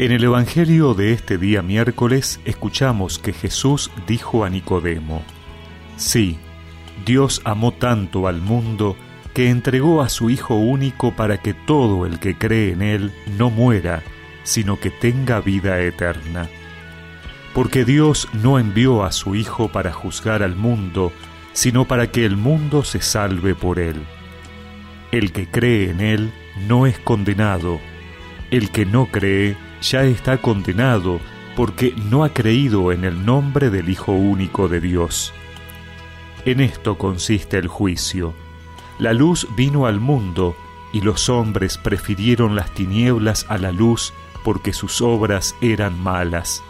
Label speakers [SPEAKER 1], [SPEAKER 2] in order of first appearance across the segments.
[SPEAKER 1] En el Evangelio de este día miércoles escuchamos que Jesús dijo a Nicodemo, Sí, Dios amó tanto al mundo que entregó a su Hijo único para que todo el que cree en Él no muera, sino que tenga vida eterna. Porque Dios no envió a su Hijo para juzgar al mundo, sino para que el mundo se salve por Él. El que cree en Él no es condenado, el que no cree ya está condenado porque no ha creído en el nombre del Hijo único de Dios. En esto consiste el juicio. La luz vino al mundo y los hombres prefirieron las tinieblas a la luz porque sus obras eran malas.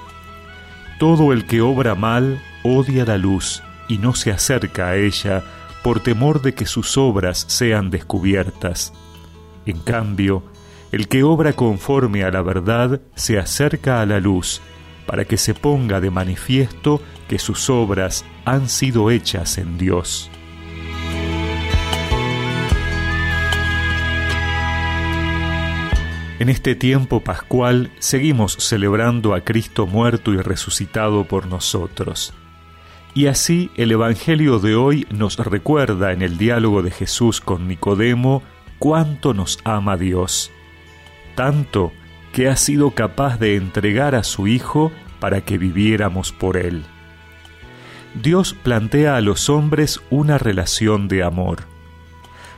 [SPEAKER 1] Todo el que obra mal odia la luz y no se acerca a ella por temor de que sus obras sean descubiertas. En cambio, el que obra conforme a la verdad se acerca a la luz, para que se ponga de manifiesto que sus obras han sido hechas en Dios. En este tiempo pascual seguimos celebrando a Cristo muerto y resucitado por nosotros. Y así el Evangelio de hoy nos recuerda en el diálogo de Jesús con Nicodemo cuánto nos ama Dios tanto que ha sido capaz de entregar a su Hijo para que viviéramos por Él. Dios plantea a los hombres una relación de amor.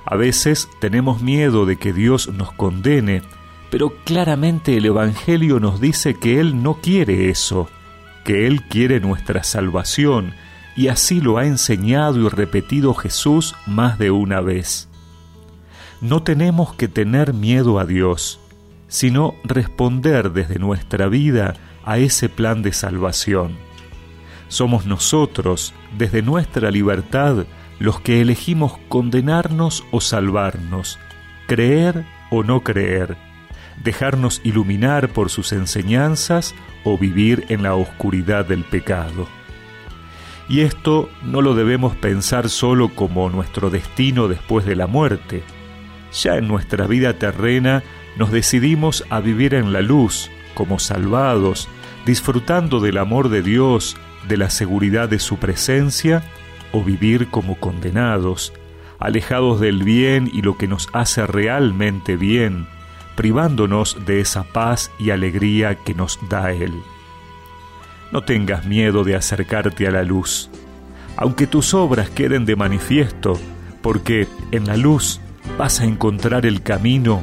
[SPEAKER 1] A veces tenemos miedo de que Dios nos condene, pero claramente el Evangelio nos dice que Él no quiere eso, que Él quiere nuestra salvación, y así lo ha enseñado y repetido Jesús más de una vez. No tenemos que tener miedo a Dios, sino responder desde nuestra vida a ese plan de salvación. Somos nosotros, desde nuestra libertad, los que elegimos condenarnos o salvarnos, creer o no creer, dejarnos iluminar por sus enseñanzas o vivir en la oscuridad del pecado. Y esto no lo debemos pensar solo como nuestro destino después de la muerte. Ya en nuestra vida terrena nos decidimos a vivir en la luz, como salvados, disfrutando del amor de Dios, de la seguridad de su presencia, o vivir como condenados, alejados del bien y lo que nos hace realmente bien, privándonos de esa paz y alegría que nos da Él. No tengas miedo de acercarte a la luz, aunque tus obras queden de manifiesto, porque en la luz vas a encontrar el camino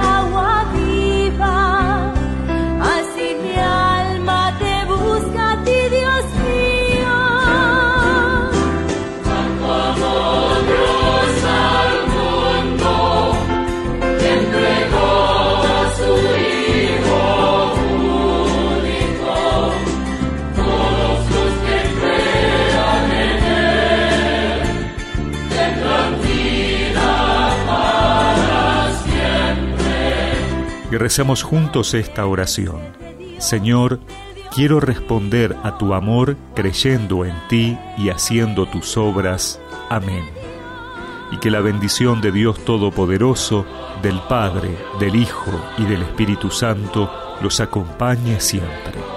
[SPEAKER 1] recemos juntos esta oración. Señor, quiero responder a tu amor creyendo en ti y haciendo tus obras. Amén. Y que la bendición de Dios Todopoderoso, del Padre, del Hijo y del Espíritu Santo los acompañe siempre.